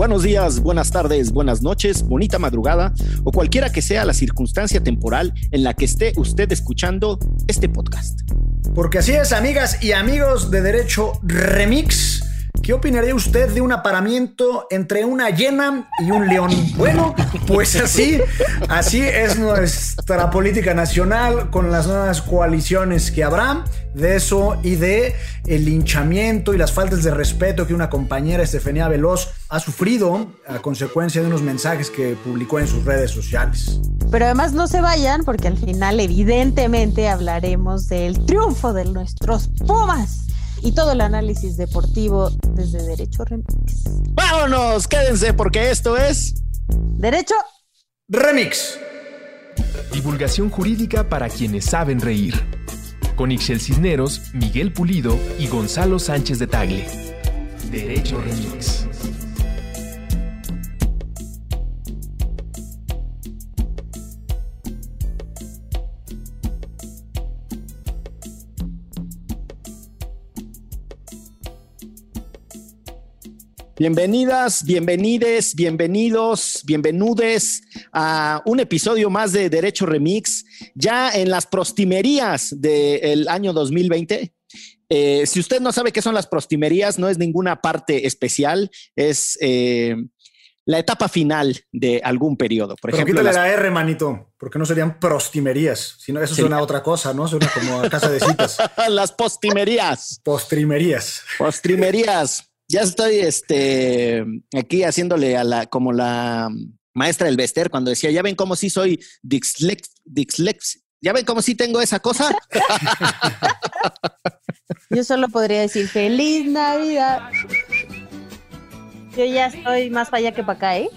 buenos días, buenas tardes, buenas noches, bonita madrugada o cualquiera que sea la circunstancia temporal en la que esté usted escuchando este podcast. Porque así es, amigas y amigos de Derecho Remix. ¿Qué opinaría usted de un aparamiento entre una hiena y un león? Bueno, pues así, así es nuestra política nacional con las nuevas coaliciones que habrá de eso y de el linchamiento y las faltas de respeto que una compañera Estefanía Veloz ha sufrido a consecuencia de unos mensajes que publicó en sus redes sociales. Pero además no se vayan porque al final evidentemente hablaremos del triunfo de nuestros Pumas y todo el análisis deportivo desde Derecho Remix. Vámonos, quédense porque esto es Derecho Remix. Divulgación jurídica para quienes saben reír. Con Ixel Cisneros, Miguel Pulido y Gonzalo Sánchez de Tagle. Derecho Remix. Bienvenidas, bienvenides, bienvenidos, bienvenudes a un episodio más de Derecho Remix, ya en las prostimerías del año 2020. Eh, si usted no sabe qué son las prostimerías, no es ninguna parte especial, es eh, la etapa final de algún periodo. Por Pero ejemplo, quítale las- la R, manito, porque no serían prostimerías, sino eso suena a otra cosa, ¿no? Suena como a casa de citas. las postimerías. Postrimerías. Postrimerías. Ya estoy este, aquí haciéndole a la, como la maestra del Bester cuando decía, ya ven cómo sí soy dislex, dislex, ya ven cómo sí tengo esa cosa. Yo solo podría decir feliz Navidad. Yo ya estoy más para allá que para acá, ¿eh?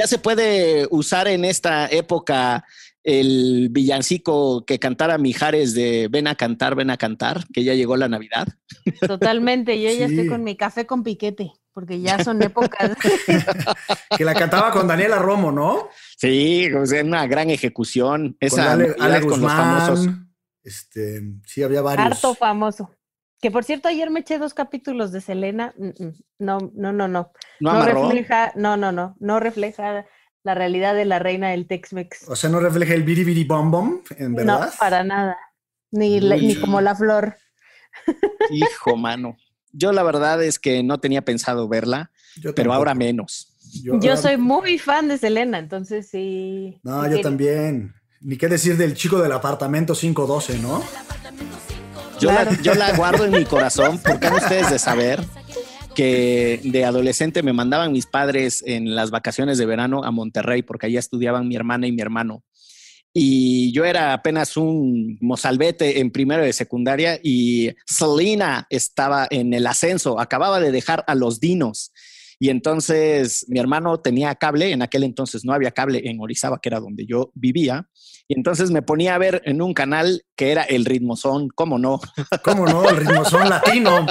ya se puede usar en esta época el villancico que cantara Mijares de Ven a cantar, ven a cantar, que ya llegó la Navidad. Totalmente. Yo ya estoy con mi café con piquete, porque ya son épocas. Que la cantaba con Daniela Romo, ¿no? Sí, o sea, una gran ejecución. Esa con Ale, Ale con los famosos. Guzmán. Este, sí, había varios. Harto famoso. Que por cierto, ayer me eché dos capítulos de Selena. Mm, mm. No, no, no, no. ¿No amarró? refleja, no, no, no. No refleja la realidad de la reina del Tex-Mex. O sea, no refleja el biribiri bom bom, en verdad. No, para nada. Ni, la- ni como la flor. Hijo, mano. Yo la verdad es que no tenía pensado verla, Yo pero tampoco. ahora menos. Yo soy muy fan de Selena, entonces sí. No, yo también. Ni qué decir del chico del apartamento 512, ¿no? Yo, Claro. la, yo la guardo en mi corazón porque han ustedes de saber que de adolescente me mandaban mis padres en las vacaciones de verano a Monterrey porque allá estudiaban mi hermana y mi hermano. Y yo era apenas un mozalbete en primero de secundaria y Selena estaba en el ascenso, acababa de dejar a los dinos. Y entonces mi hermano tenía cable, en aquel entonces no había cable en Orizaba, que era donde yo vivía. Y entonces me ponía a ver en un canal que era el ritmozón, ¿cómo no? ¿Cómo no? El ritmo son latino.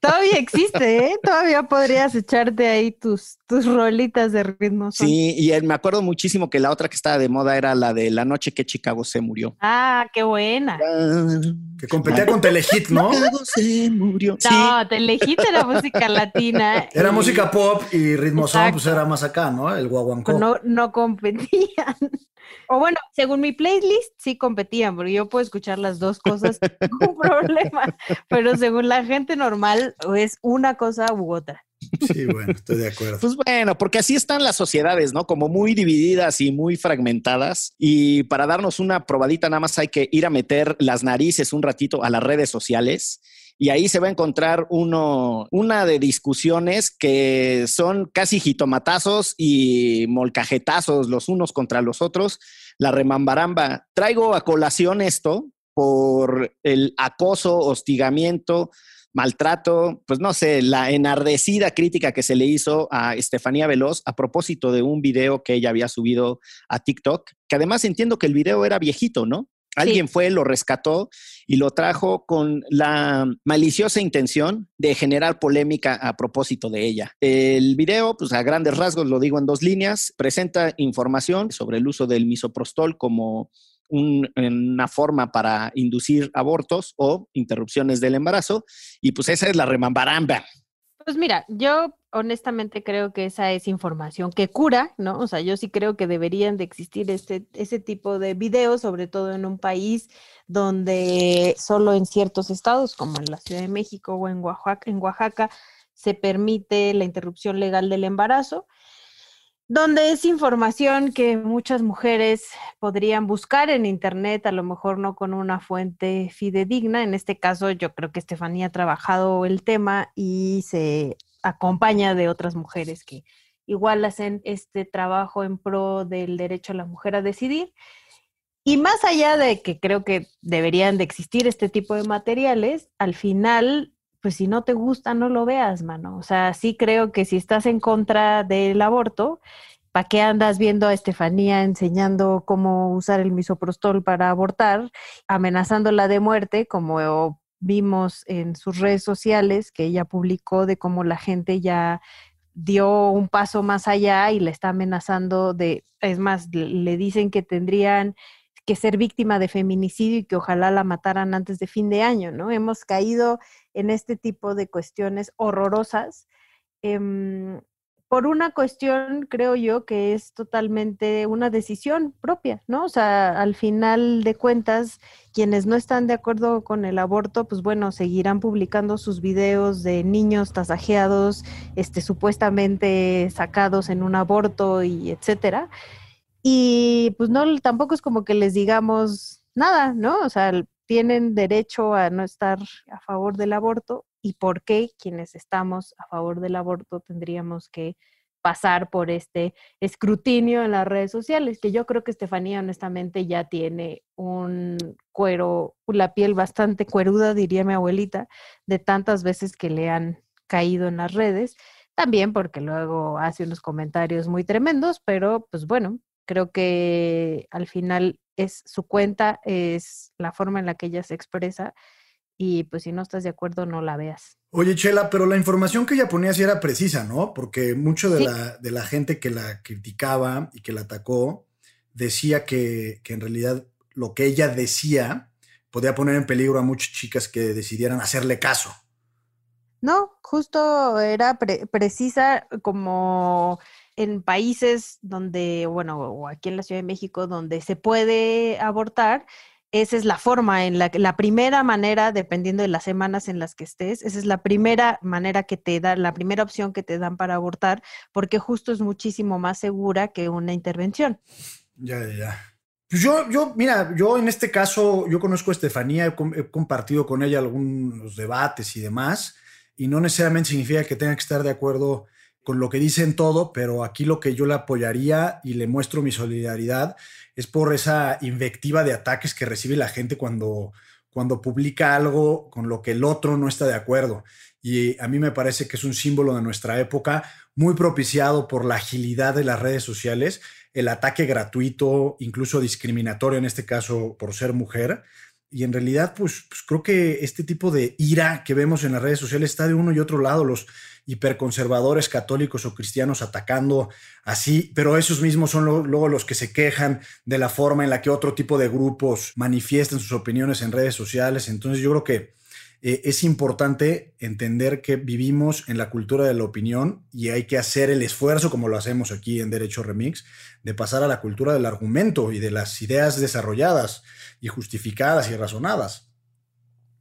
Todavía existe, ¿eh? Todavía podrías echarte ahí tus, tus rolitas de ritmo. son. Sí, y me acuerdo muchísimo que la otra que estaba de moda era la de la noche que Chicago se murió. Ah, qué buena. Que competía con Telehit, ¿no? Chicago se murió. Sí, No, Telehit era música latina. Era y música pop y ritmo son, pues era más acá, ¿no? El guaguancó. No, no competían. O bueno, según mi playlist, sí competían, porque yo puedo escuchar las dos cosas sin problema. Pero según la gente normal, es una cosa u otra. Sí, bueno, estoy de acuerdo. Pues bueno, porque así están las sociedades, ¿no? Como muy divididas y muy fragmentadas. Y para darnos una probadita, nada más hay que ir a meter las narices un ratito a las redes sociales. Y ahí se va a encontrar uno, una de discusiones que son casi jitomatazos y molcajetazos los unos contra los otros. La remambaramba. Traigo a colación esto por el acoso, hostigamiento, maltrato, pues no sé, la enardecida crítica que se le hizo a Estefanía Veloz a propósito de un video que ella había subido a TikTok, que además entiendo que el video era viejito, ¿no? Alguien fue, lo rescató y lo trajo con la maliciosa intención de generar polémica a propósito de ella. El video, pues a grandes rasgos, lo digo en dos líneas, presenta información sobre el uso del misoprostol como un, una forma para inducir abortos o interrupciones del embarazo. Y pues esa es la remambaramba. Pues mira, yo honestamente creo que esa es información que cura, ¿no? O sea, yo sí creo que deberían de existir este, ese tipo de videos, sobre todo en un país donde solo en ciertos estados, como en la Ciudad de México o en Oaxaca, en Oaxaca se permite la interrupción legal del embarazo donde es información que muchas mujeres podrían buscar en Internet, a lo mejor no con una fuente fidedigna. En este caso, yo creo que Estefanía ha trabajado el tema y se acompaña de otras mujeres que igual hacen este trabajo en pro del derecho a la mujer a decidir. Y más allá de que creo que deberían de existir este tipo de materiales, al final pues si no te gusta, no lo veas, mano. O sea, sí creo que si estás en contra del aborto, ¿para qué andas viendo a Estefanía enseñando cómo usar el misoprostol para abortar, amenazándola de muerte, como vimos en sus redes sociales, que ella publicó de cómo la gente ya dio un paso más allá y le está amenazando de, es más, le dicen que tendrían que ser víctima de feminicidio y que ojalá la mataran antes de fin de año, ¿no? Hemos caído en este tipo de cuestiones horrorosas. Em, por una cuestión, creo yo, que es totalmente una decisión propia, ¿no? O sea, al final de cuentas, quienes no están de acuerdo con el aborto, pues bueno, seguirán publicando sus videos de niños tasajeados, este, supuestamente sacados en un aborto y etcétera. Y pues no, tampoco es como que les digamos nada, ¿no? O sea, tienen derecho a no estar a favor del aborto y por qué quienes estamos a favor del aborto tendríamos que pasar por este escrutinio en las redes sociales, que yo creo que Estefanía honestamente ya tiene un cuero, la piel bastante cueruda, diría mi abuelita, de tantas veces que le han caído en las redes, también porque luego hace unos comentarios muy tremendos, pero pues bueno, creo que al final es su cuenta, es la forma en la que ella se expresa y pues si no estás de acuerdo no la veas. Oye, Chela, pero la información que ella ponía sí era precisa, ¿no? Porque mucho de, la, de la gente que la criticaba y que la atacó decía que, en realidad lo que ella decía podía poner en peligro a muchas chicas que decidieran hacerle caso. No, justo era precisa como en países donde, bueno, o aquí en la Ciudad de México, donde se puede abortar, esa es la forma, en la, la primera manera, dependiendo de las semanas en las que estés, esa es la primera manera que te da, la primera opción que te dan para abortar, porque justo es muchísimo más segura que una intervención. Ya, ya, ya. Pues yo, yo, mira, yo en este caso, yo conozco a Estefanía, he, compartido con ella algunos debates y demás, y no necesariamente significa que tenga que estar de acuerdo con lo que dicen todo, pero aquí lo que yo le apoyaría y le muestro mi solidaridad es por esa invectiva de ataques que recibe la gente cuando, cuando publica algo con lo que el otro no está de acuerdo. Y a mí me parece que es un símbolo de nuestra época, muy propiciado por la agilidad de las redes sociales, el ataque gratuito, incluso discriminatorio en este caso por ser mujer. Y en realidad, pues, pues creo que este tipo de ira que vemos en las redes sociales está de uno y otro lado. Los, hiperconservadores católicos o cristianos atacando así, pero esos mismos son luego los que se quejan de la forma en la que otro tipo de grupos manifiestan sus opiniones en redes sociales. Entonces yo creo que eh, es importante entender que vivimos en la cultura de la opinión y hay que hacer el esfuerzo, como lo hacemos aquí en Derecho Remix, de pasar a la cultura del argumento y de las ideas desarrolladas y justificadas y razonadas.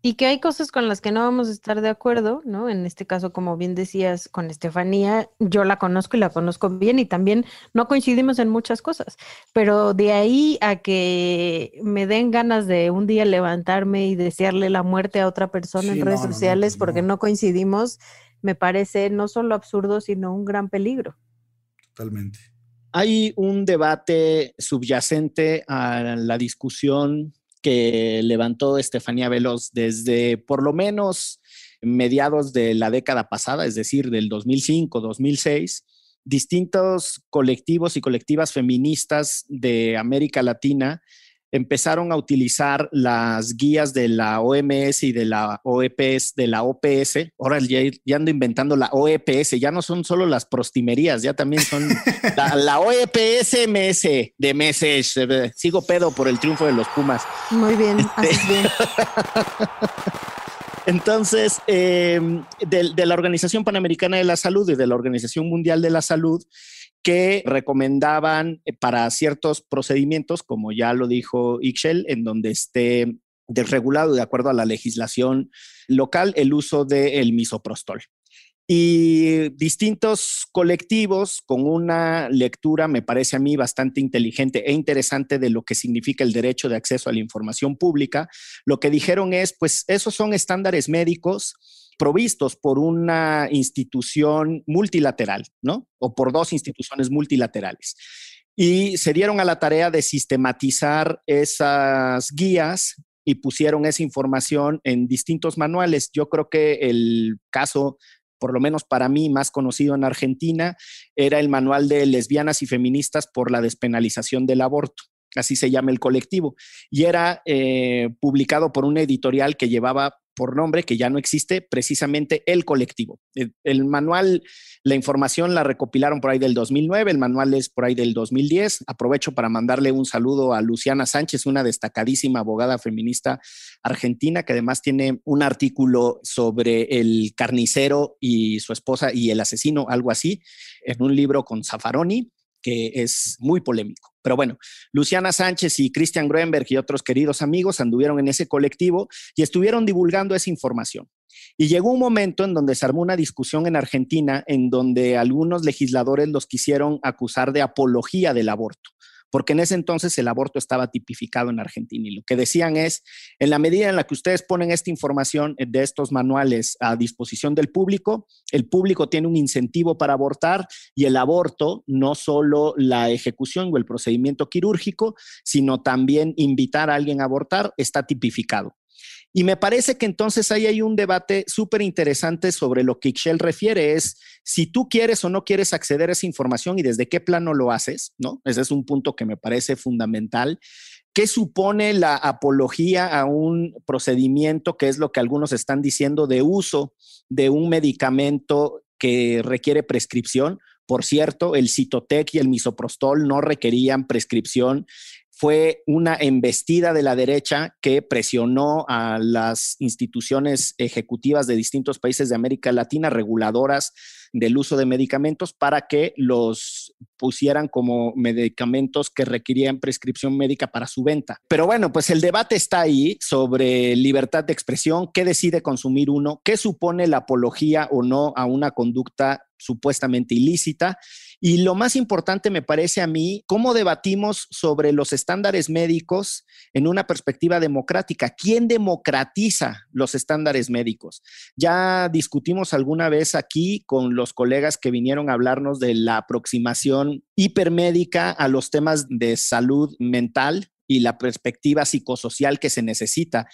Y que hay cosas con las que no vamos a estar de acuerdo, ¿no? En este caso, como bien decías, con Estefanía, yo la conozco y la conozco bien y también no coincidimos en muchas cosas, pero de ahí a que me den ganas de un día levantarme y desearle la muerte a otra persona en redes sociales porque no coincidimos, me parece no solo absurdo, sino un gran peligro. Totalmente. Hay un debate subyacente a la discusión que levantó Estefanía Veloz desde por lo menos mediados de la década pasada, es decir, del 2005, 2006, distintos colectivos y colectivas feministas de América Latina empezaron a utilizar las guías de la OMS y de la OEPS, de la OPS. Ahora ya, ando inventando la OEPS, ya no son solo las prostimerías, ya también son la, OEPS MS de meses. Sigo pedo por el triunfo de los Pumas. Muy bien, este, bien. Entonces, em, de, la Organización Panamericana de la Salud y de la Organización Mundial de la Salud, que recomendaban eh, para ciertos procedimientos, como ya lo dijo Ixchel, en donde esté desregulado de acuerdo a la legislación local el uso del misoprostol. Y distintos colectivos con una lectura, me parece a mí, bastante inteligente e interesante de lo que significa el derecho de acceso a la información pública, lo que dijeron es, pues esos son estándares médicos provistos por una institución multilateral, ¿no? O por dos instituciones multilaterales. Y se dieron a la tarea de sistematizar esas guías y pusieron esa información en distintos manuales. Yo creo que el caso por lo menos para mí más conocido en Argentina, era el manual de lesbianas y feministas por la despenalización del aborto. Así se llama el colectivo. Y era eh, publicado por una editorial que llevaba por nombre que ya no existe, precisamente el colectivo. El, manual, la información la recopilaron por ahí del 2009, el manual es por ahí del 2010. Aprovecho para mandarle un saludo a Luciana Sánchez, una destacadísima abogada feminista argentina, que además tiene un artículo sobre el carnicero y su esposa y el asesino, algo así, en un libro con Zaffaroni que es muy polémico. Pero bueno, Luciana Sánchez y Christian Groenberg y otros queridos amigos anduvieron en ese colectivo y estuvieron divulgando esa información. Y llegó un momento en donde se armó una discusión en Argentina en donde algunos legisladores los quisieron acusar de apología del aborto porque en ese entonces el aborto estaba tipificado en Argentina y lo que decían es, en la medida en la que ustedes ponen esta información de estos manuales a disposición del público, el público tiene un incentivo para abortar y el aborto, no solo la ejecución o el procedimiento quirúrgico, sino también invitar a alguien a abortar, está tipificado. Y me parece que entonces ahí hay un debate súper interesante sobre lo que Ixchel refiere, es si tú quieres o no quieres acceder a esa información y desde qué plano lo haces, ¿no? Ese es un punto que me parece fundamental. ¿Qué supone la apología a un procedimiento, que es lo que algunos están diciendo, de uso de un medicamento que requiere prescripción? Por cierto, el Citotec y el misoprostol no requerían prescripción fue una embestida de la derecha que presionó a las instituciones ejecutivas de distintos países de América Latina, reguladoras del uso de medicamentos, para que los pusieran como medicamentos que requerían prescripción médica para su venta. Pero bueno, pues el debate está ahí sobre libertad de expresión, qué decide consumir uno, qué supone la apología o no a una conducta supuestamente ilícita. Y lo más importante me parece a mí, cómo debatimos sobre los estándares médicos en una perspectiva democrática. ¿Quién democratiza los estándares médicos? Ya discutimos alguna vez aquí con los colegas que vinieron a hablarnos de la aproximación hipermédica a los temas de salud mental y la perspectiva psicosocial que se necesita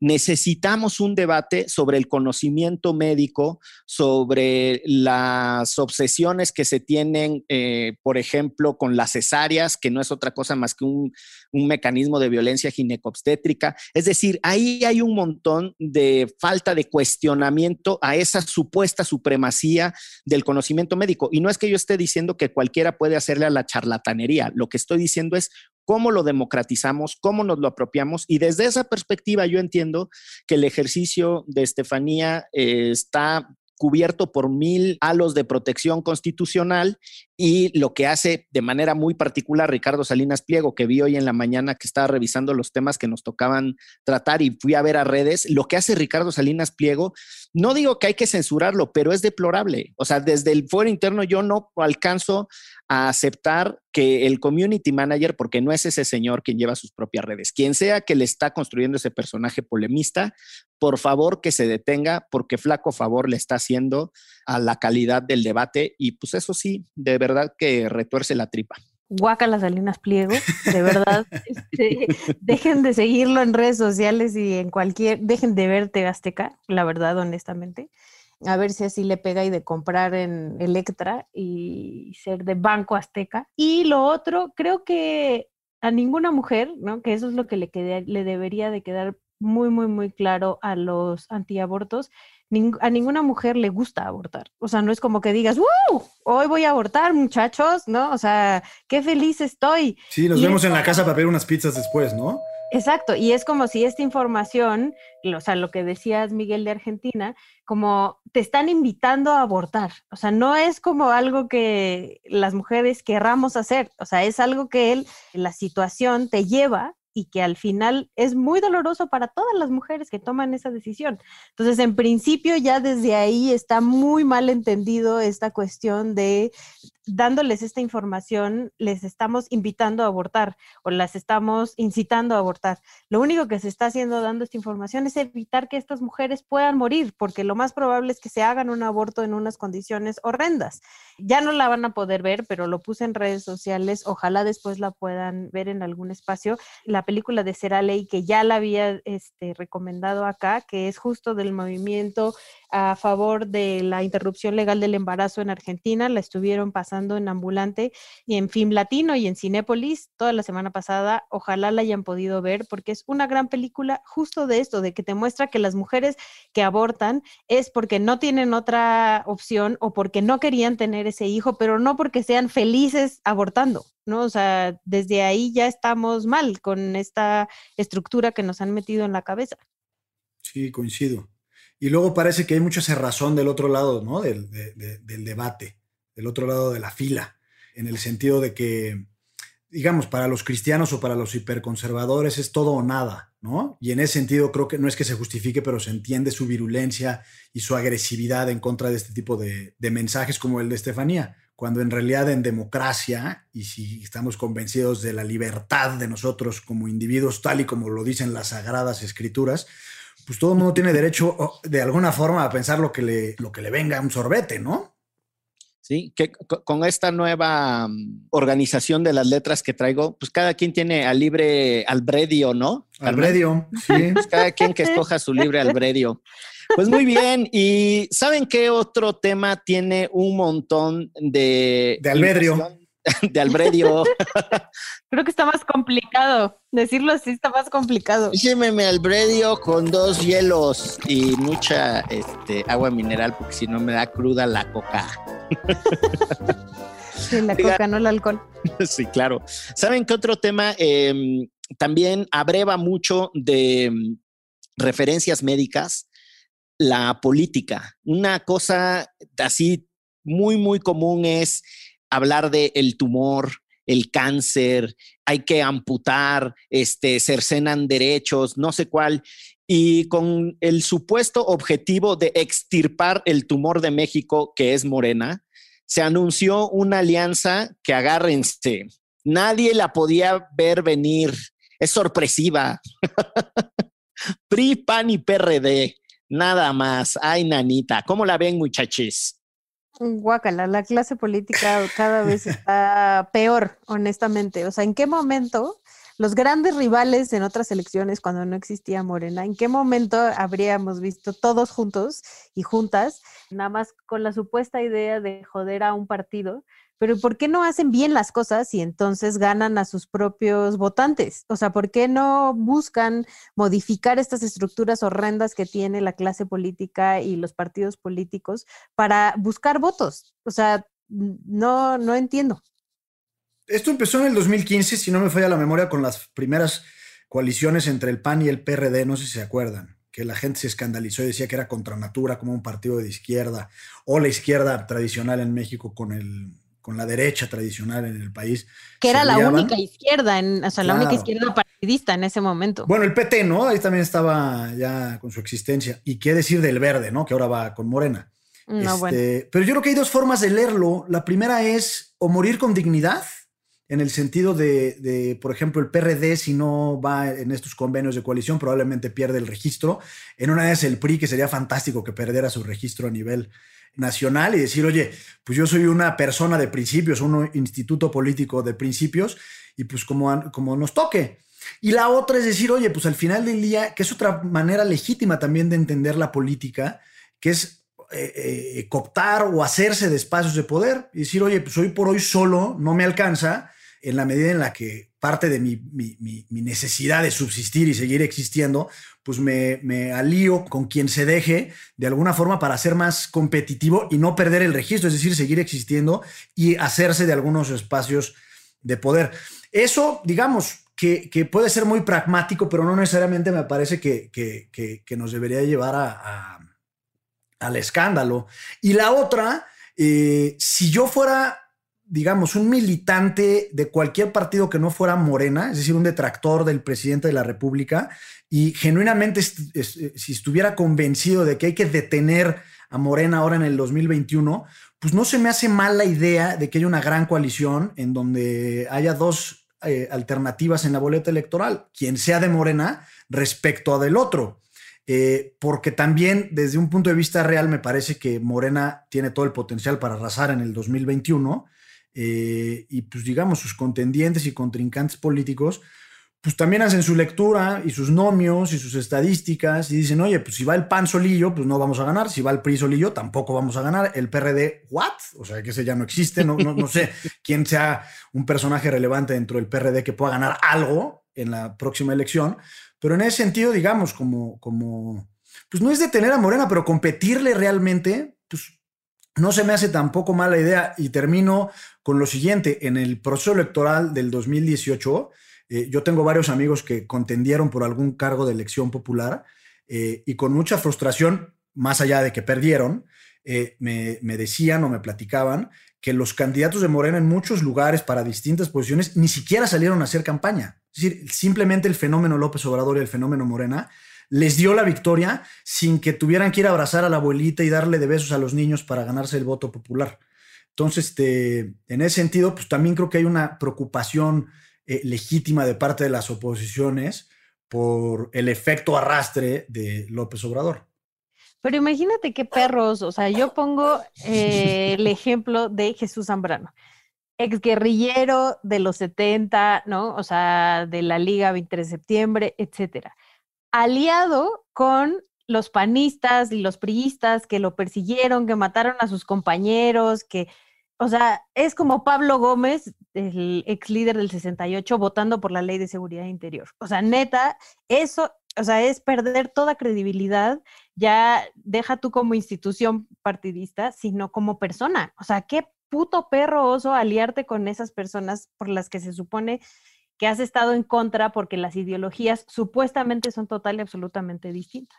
necesitamos un debate sobre el conocimiento médico, sobre las obsesiones que se tienen, eh, por ejemplo, con las cesáreas, que no es otra cosa más que un, mecanismo de violencia ginecobstétrica. Es decir, ahí hay un montón de falta de cuestionamiento a esa supuesta supremacía del conocimiento médico. Y no es que yo esté diciendo que cualquiera puede hacerle a la charlatanería, lo que estoy diciendo es cómo lo democratizamos, cómo nos lo apropiamos. Y desde esa perspectiva yo entiendo que el ejercicio de Estefanía eh, está cubierto por mil halos de protección constitucional y lo que hace de manera muy particular Ricardo Salinas Pliego, que vi hoy en la mañana que estaba revisando los temas que nos tocaban tratar y fui a ver a redes, lo que hace Ricardo Salinas Pliego, no digo que hay que censurarlo, pero es deplorable. O sea, desde el fuero interno yo no alcanzo a aceptar que el community manager, porque no es ese señor quien lleva sus propias redes, quien sea que le está construyendo ese personaje polemista, por favor que se detenga, porque flaco favor le está haciendo a la calidad del debate y pues eso sí, de verdad que retuerce la tripa. Guaca las Salinas Pliego, de verdad, este, dejen de seguirlo en redes sociales y en cualquier, dejen de verte Azteca, la verdad, honestamente a ver si así le pega y de comprar en Electra y ser de Banco Azteca. Y lo otro, creo que a ninguna mujer, ¿no? Que eso es lo que le, le debería de quedar muy, muy, muy claro a los antiabortos. a ninguna mujer le gusta abortar. O sea, no es como que digas, ¡Uh! Hoy voy a abortar, muchachos, ¿no? O sea, qué feliz estoy. Sí, nos vemos en la casa para pedir unas pizzas después, ¿no? Exacto, y es como si esta información, o sea, lo que decías Miguel de Argentina, como te están invitando a abortar, o sea, no es como algo que las mujeres querramos hacer, o sea, es algo que él, la situación te lleva y que al final es muy doloroso para todas las mujeres que toman esa decisión. Entonces, en principio, ya desde ahí está muy mal entendido esta cuestión de dándoles esta información, les estamos invitando a abortar o las estamos incitando a abortar. Lo único que se está haciendo dando esta información es evitar que estas mujeres puedan morir, porque lo más probable es que se hagan un aborto en unas condiciones horrendas. Ya no la van a poder ver, pero lo puse en redes sociales, ojalá después la puedan ver en algún espacio. La película de Será Ley, que ya la había este, recomendado acá, que es justo del movimiento a favor de la interrupción legal del embarazo en Argentina, la estuvieron pasando en ambulante y en Film Latino y en Cinépolis toda la semana pasada. Ojalá la hayan podido ver porque es una gran película justo de esto, de que te muestra que las mujeres que abortan es porque no tienen otra opción o porque no querían tener ese hijo, pero no porque sean felices abortando. ¿no? O sea, desde ahí ya estamos mal con esta estructura que nos han metido en la cabeza. Sí, coincido. Y luego parece que hay mucha cerrazón del otro lado, ¿no? Del, del debate, del otro lado de la fila, en el sentido de que, digamos, para los cristianos o para los hiperconservadores es todo o nada, ¿no? Y en ese sentido creo que no es que se justifique, pero se entiende su virulencia y su agresividad en contra de este tipo de, de mensajes como el de Estefanía, cuando en realidad en democracia, y si estamos convencidos de la libertad de nosotros como individuos, tal y como lo dicen las sagradas escrituras, pues todo el mundo tiene derecho de alguna forma a pensar lo que le, lo que le venga a un sorbete, ¿no? Sí, que con esta nueva mm, organización de las letras que traigo, pues cada quien tiene al libre albredio, ¿no? Albredio, sí. Pues cada quien que escoja su libre albredio. Pues muy bien, y ¿saben qué otro tema tiene un montón de... De albedrio. de albredio. Creo que está más complicado. Decirlo así está más complicado. Híceme albredio con dos hielos y mucha este, agua mineral, porque si no me da cruda la coca. Sí, la coca, no el alcohol. Sí, claro. ¿Saben qué otro tema em, también abreva mucho de em, referencias médicas? La política. Una cosa así muy, muy común es hablar de el tumor, el cáncer, hay que amputar, este, cercenan derechos, no sé cuál, y con el supuesto objetivo de extirpar el tumor de México, que es Morena, se anunció una alianza que agárrense, nadie la podía ver venir, es sorpresiva. PRI, PAN y PRD, nada más. Ay, nanita, ¿cómo la ven, muchachos? Guácala, la clase política cada vez está peor, honestamente. O sea, ¿en qué momento los grandes rivales en otras elecciones, cuando no existía Morena, en qué momento habríamos visto todos juntos y juntas, nada más con la supuesta idea de joder a un partido, pero ¿por qué no hacen bien las cosas y entonces ganan a sus propios votantes? O sea, ¿por qué no buscan modificar estas estructuras horrendas que tiene la clase política y los partidos políticos para buscar votos? O sea, no, no entiendo. Esto empezó en el 2015, si no me falla la memoria, con las primeras coaliciones entre el PAN y el PRD, no sé si se acuerdan, que la gente se escandalizó y decía que era contra natura, como un partido de izquierda, o la izquierda tradicional en México con el con la derecha tradicional en el país. Que era la única izquierda, en, o sea, la única izquierda partidista en ese momento. Bueno, el PT, ¿no? Ahí también estaba ya con su existencia. Y qué decir del verde, ¿no? Que ahora va con Morena. No, bueno. Este, pero yo creo que hay dos formas de leerlo. La primera es o morir con dignidad, en el sentido de, de, por ejemplo, el PRD, si no va en estos convenios de coalición, probablemente pierde el registro. En una vez el PRI, que sería fantástico que perdiera su registro a nivel nacional y decir, oye, pues yo soy una persona de principios, un instituto político de principios, y pues como, nos toque. Y la otra es decir, oye, pues al final del día, que es otra manera legítima también de entender la política, que es eh, eh, cooptar o hacerse de espacios de poder y decir, oye, pues hoy por hoy solo no me alcanza en la medida en la que parte de mi, necesidad de subsistir y seguir existiendo, pues me, alío con quien se deje de alguna forma para ser más competitivo y no perder el registro, es decir, seguir existiendo y hacerse de algunos espacios de poder. Eso, digamos, que, puede ser muy pragmático, pero no necesariamente me parece que, que nos debería llevar a, al escándalo. Y la otra, eh, si yo fuera digamos, un militante de cualquier partido que no fuera Morena, es decir, un detractor del presidente de la República, y genuinamente eh, si estuviera convencido de que hay que detener a Morena ahora en el 2021, pues no se me hace mal la idea de que haya una gran coalición en donde haya dos eh, alternativas en la boleta electoral, quien sea de Morena respecto a del otro. Eh, porque también desde un punto de vista real me parece que Morena tiene todo el potencial para arrasar en el 2021 eh, y pues digamos sus contendientes y contrincantes políticos pues también hacen su lectura y sus nomios y sus estadísticas y dicen, oye, pues si va el PAN solillo, pues no vamos a ganar, si va el PRI solillo, tampoco vamos a ganar, el PRD, ¿what? O sea, que ese ya no existe, no, no, sé quién sea un personaje relevante dentro del PRD que pueda ganar algo en la próxima elección, pero en ese sentido, digamos, como, como, pues no es detener a Morena, pero competirle realmente, pues no se me hace tampoco mala idea. Y termino con lo siguiente, en el proceso electoral del 2018, eh, yo tengo varios amigos que contendieron por algún cargo de elección popular eh, y con mucha frustración, más allá de que perdieron, eh, me, decían o me platicaban que los candidatos de Morena en muchos lugares para distintas posiciones ni siquiera salieron a hacer campaña. Es decir, simplemente el fenómeno López Obrador y el fenómeno Morena les dio la victoria sin que tuvieran que ir a abrazar a la abuelita y darle de besos a los niños para ganarse el voto popular. Entonces, este, en ese sentido, pues también creo que hay una preocupación eh, legítima de parte de las oposiciones por el efecto arrastre de López Obrador. Pero imagínate qué perros, o sea, yo pongo eh, el ejemplo de Jesús Zambrano, exguerrillero de los 70, ¿no? O sea, de la Liga 23 de septiembre, etcétera. Aliado con los panistas y los priistas que lo persiguieron, que mataron a sus compañeros, que o sea, es como Pablo Gómez, el ex líder del 68, votando por la ley de seguridad interior. O sea, neta, eso, o sea, es perder toda credibilidad. Ya deja tú como institución partidista, sino como persona. O sea, qué puto perro oso aliarte con esas personas por las que se supone que has estado en contra porque las ideologías supuestamente son total y absolutamente distintas.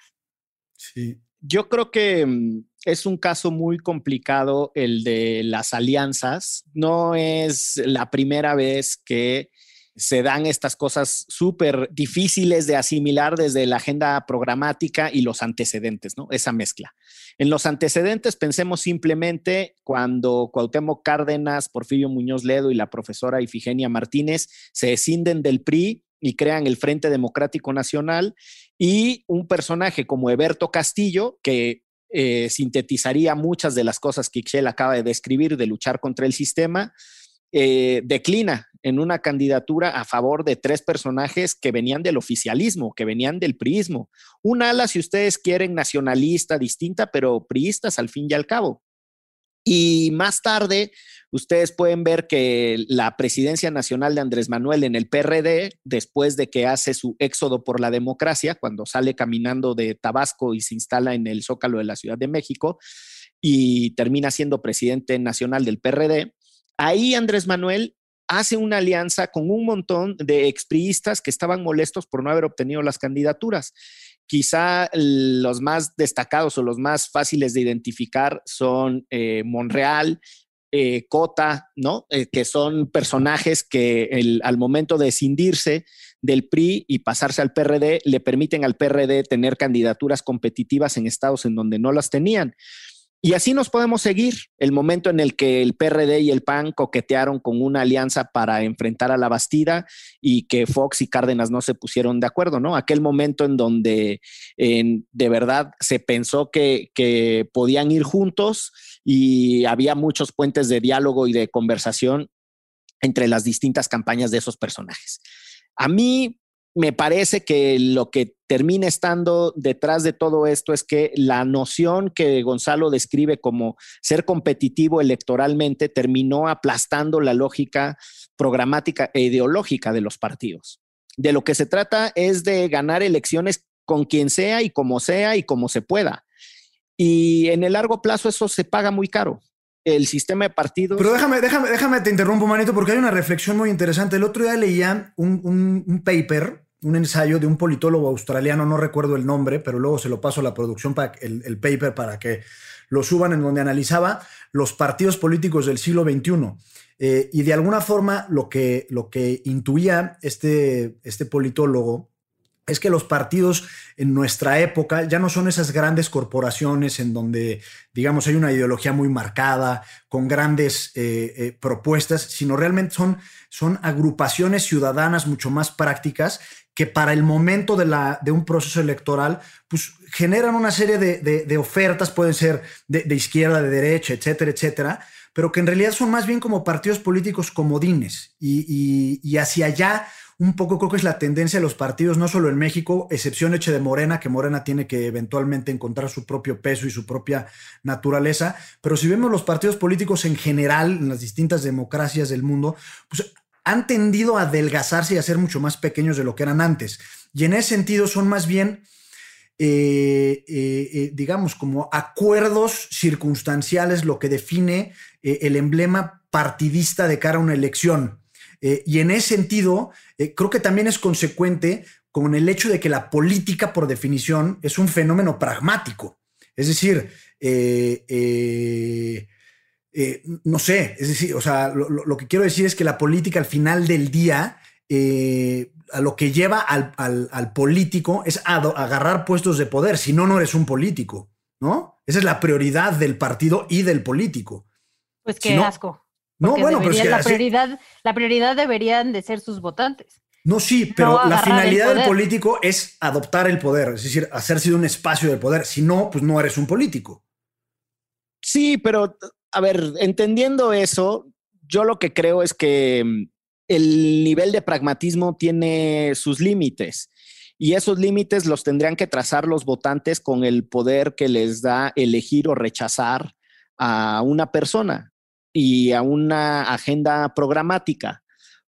Sí, yo creo que mm, es un caso muy complicado el de las alianzas. No es la primera vez que se dan estas cosas súper difíciles de asimilar desde la agenda programática y los antecedentes, ¿no? Esa mezcla. En los antecedentes pensemos simplemente cuando Cuauhtémoc Cárdenas, Porfirio Muñoz Ledo y la profesora Ifigenia Martínez se escinden del PRI y crean el Frente Democrático Nacional y un personaje como Eberto Castillo, que eh, sintetizaría muchas de las cosas que Ixchel acaba de describir de luchar contra el sistema, eh, declina en una candidatura a favor de tres personajes que venían del oficialismo, que venían del priismo. Un ala, si ustedes quieren, nacionalista, distinta, pero priistas al fin y al cabo. Y más tarde, ustedes pueden ver que la presidencia nacional de Andrés Manuel en el PRD, después de que hace su éxodo por la democracia, cuando sale caminando de Tabasco y se instala en el Zócalo de la Ciudad de México y termina siendo presidente nacional del PRD, ahí Andrés Manuel hace una alianza con un montón de expriistas que estaban molestos por no haber obtenido las candidaturas. Quizá los más destacados o los más fáciles de identificar son eh, Monreal, eh, Cota, ¿no? Eh, que son personajes que al momento de escindirse del PRI y pasarse al PRD, le permiten al PRD tener candidaturas competitivas en estados en donde no las tenían. Y así nos podemos seguir. El momento en el que el PRD y el PAN coquetearon con una alianza para enfrentar a la Bastida y que Fox y Cárdenas no se pusieron de acuerdo, ¿no? Aquel momento en donde de verdad se pensó que, que podían ir juntos y había muchos puentes de diálogo y de conversación entre las distintas campañas de esos personajes. A mí me parece que lo que termina estando detrás de todo esto es que la noción que Gonzalo describe como ser competitivo electoralmente terminó aplastando la lógica programática e ideológica de los partidos. De lo que se trata es de ganar elecciones con quien sea y como sea y como se pueda. Y en el largo plazo eso se paga muy caro. El sistema de partidos. Pero déjame, déjame, déjame, te interrumpo, manito, porque hay una reflexión muy interesante. El otro día leía un, un, paper, un ensayo de un politólogo australiano, no recuerdo el nombre, pero luego se lo paso a la producción para el, el paper para que lo suban, en donde analizaba los partidos políticos del siglo XXI. Eh, y de alguna forma lo que, lo que intuía este, este politólogo es que los partidos en nuestra época ya no son esas grandes corporaciones en donde, digamos, hay una ideología muy marcada, con grandes eh, eh, propuestas, sino realmente son, son agrupaciones ciudadanas mucho más prácticas que para el momento de, la, de un proceso electoral, pues generan una serie de, ofertas, pueden ser de, izquierda, de derecha, etcétera, etcétera, pero que en realidad son más bien como partidos políticos comodines y, y hacia allá un poco creo que es la tendencia de los partidos, no solo en México, excepción hecha de Morena, que Morena tiene que eventualmente encontrar su propio peso y su propia naturaleza, pero si vemos los partidos políticos en general, en las distintas democracias del mundo, pues han tendido a adelgazarse y a ser mucho más pequeños de lo que eran antes. Y en ese sentido son más bien... Eh, eh, eh, digamos, como acuerdos circunstanciales, lo que define el emblema partidista de cara a una elección. Eh, y en ese sentido, eh, creo que también es consecuente con el hecho de que la política, por definición, es un fenómeno pragmático. Es decir, eh, no sé, es decir, o sea, lo, que quiero decir es que la política al final del día, a lo que lleva al, político es agarrar puestos de poder, si no, no eres un político, ¿no? Esa es la prioridad del partido y del político. Pues qué asco. No, bueno, pero la, prioridad, la prioridad deberían de ser sus votantes. No, sí, pero la finalidad del político es adoptar el poder, es decir, hacer sido un espacio de poder. Si no, pues no eres un político. Sí, pero a ver, entendiendo eso, yo lo que creo es que mm, el nivel de pragmatismo tiene sus límites y esos límites los tendrían que trazar los votantes con el poder que les da elegir o rechazar a una persona y a una agenda programática,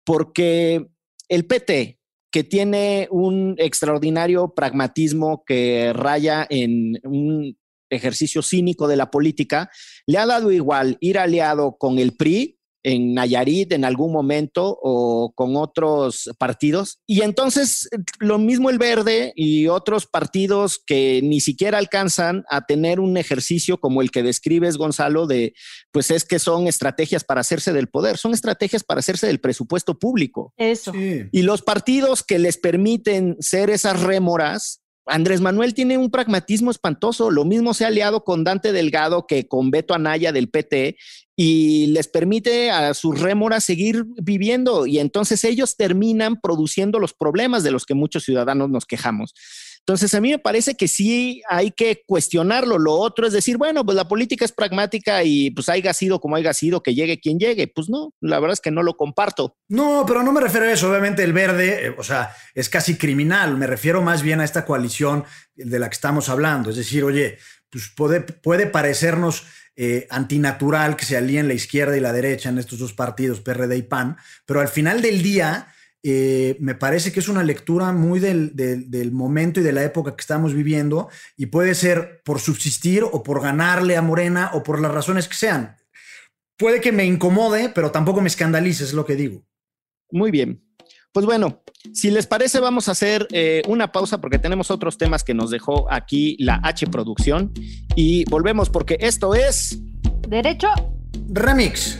porque el PT, que tiene un extraordinario pragmatismo que raya en un ejercicio cínico de la política, le ha dado igual ir aliado con el PRI en Nayarit en algún momento o con otros partidos. Y entonces lo mismo el verde y otros partidos que ni siquiera alcanzan a tener un ejercicio como el que describes, Gonzalo, de pues es que son estrategias para hacerse del poder, son estrategias para hacerse del presupuesto público. Eso. Y los partidos que les permiten ser esas rémoras, Andrés Manuel tiene un pragmatismo espantoso. Lo mismo se ha aliado con Dante Delgado que con Beto Anaya del PT y les permite a sus rémoras seguir viviendo y entonces ellos terminan produciendo los problemas de los que muchos ciudadanos nos quejamos. Entonces, a mí me parece que sí hay que cuestionarlo. Lo otro es decir, bueno, pues la política es pragmática y pues haya sido como haya sido, que llegue quien llegue. Pues no, la verdad es que no lo comparto. No, pero no me refiero a eso. Obviamente el verde, eh, o sea, es casi criminal. Me refiero más bien a esta coalición de la que estamos hablando. Es decir, oye, pues puede, puede parecernos eh, antinatural que se alíen la izquierda y la derecha en estos dos partidos, PRD y PAN, pero al final del día eh, me parece que es una lectura muy del, momento y de la época que estamos viviendo y puede ser por subsistir o por ganarle a Morena o por las razones que sean. Puede que me incomode, pero tampoco me escandalice, es lo que digo. Muy bien. Pues bueno, si les parece, vamos a hacer eh, una pausa porque tenemos otros temas que nos dejó aquí la H Producción y volvemos porque esto es... Derecho. Remix.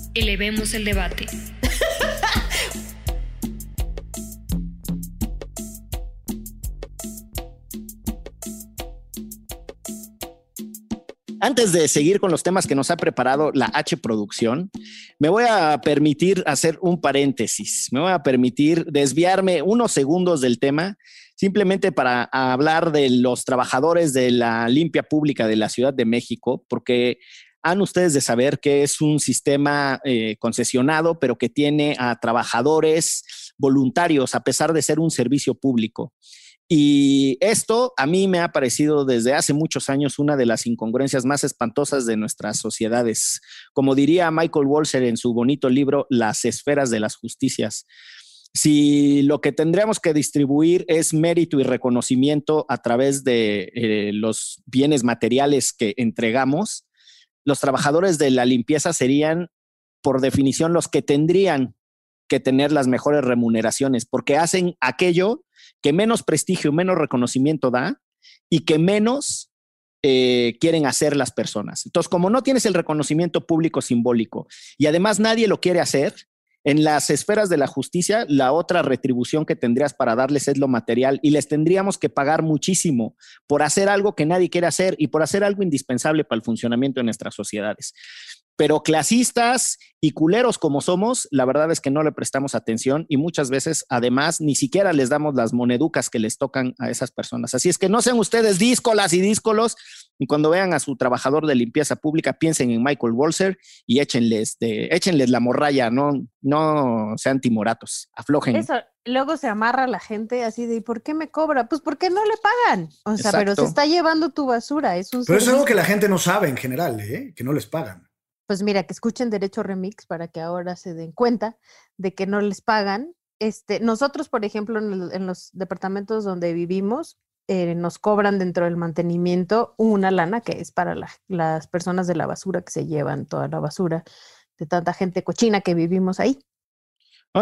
Elevemos el debate. Antes de seguir con los temas que nos ha preparado la H Producción, me voy a permitir hacer un paréntesis. Me voy a permitir desviarme unos segundos del tema simplemente para hablar de los trabajadores de la limpia pública de la Ciudad de México, porque han ustedes de saber que es un sistema eh, concesionado, pero que tiene a trabajadores voluntarios, a pesar de ser un servicio público. Y esto a mí me ha parecido desde hace muchos años una de las incongruencias más espantosas de nuestras sociedades. Como diría Michael Walzer en su bonito libro Las esferas de las justicias, si lo que tendríamos que distribuir es mérito y reconocimiento a través de eh, los bienes materiales que entregamos, los trabajadores de la limpieza serían, por definición, los que tendrían que tener las mejores remuneraciones, porque hacen aquello que menos prestigio, menos reconocimiento da y que menos eh, quieren hacer las personas. Entonces, como no tienes el reconocimiento público simbólico y además nadie lo quiere hacer, en las esferas de la justicia, la otra retribución que tendrías para darles es lo material y les tendríamos que pagar muchísimo por hacer algo que nadie quiere hacer y por hacer algo indispensable para el funcionamiento de nuestras sociedades. Pero clasistas y culeros como somos, la verdad es que no le prestamos atención y muchas veces, además, ni siquiera les damos las moneducas que les tocan a esas personas. Así es que no sean ustedes díscolas y díscolos y cuando vean a su trabajador de limpieza pública, piensen en Michael Walzer y échenles, de, échenles la morralla, no, no sean timoratos, aflojen. Eso, luego se amarra la gente así de, ¿por qué me cobra? Pues porque no le pagan. O sea, pero se está llevando tu basura. Es un pero es algo que la gente no sabe en general, ¿eh? que no les pagan pues mira, que escuchen Derecho Remix para que ahora se den cuenta de que no les pagan. Este, nosotros, por ejemplo, en, los departamentos donde vivimos, eh, nos cobran dentro del mantenimiento una lana que es para las personas de la basura que se llevan toda la basura de tanta gente cochina que vivimos ahí.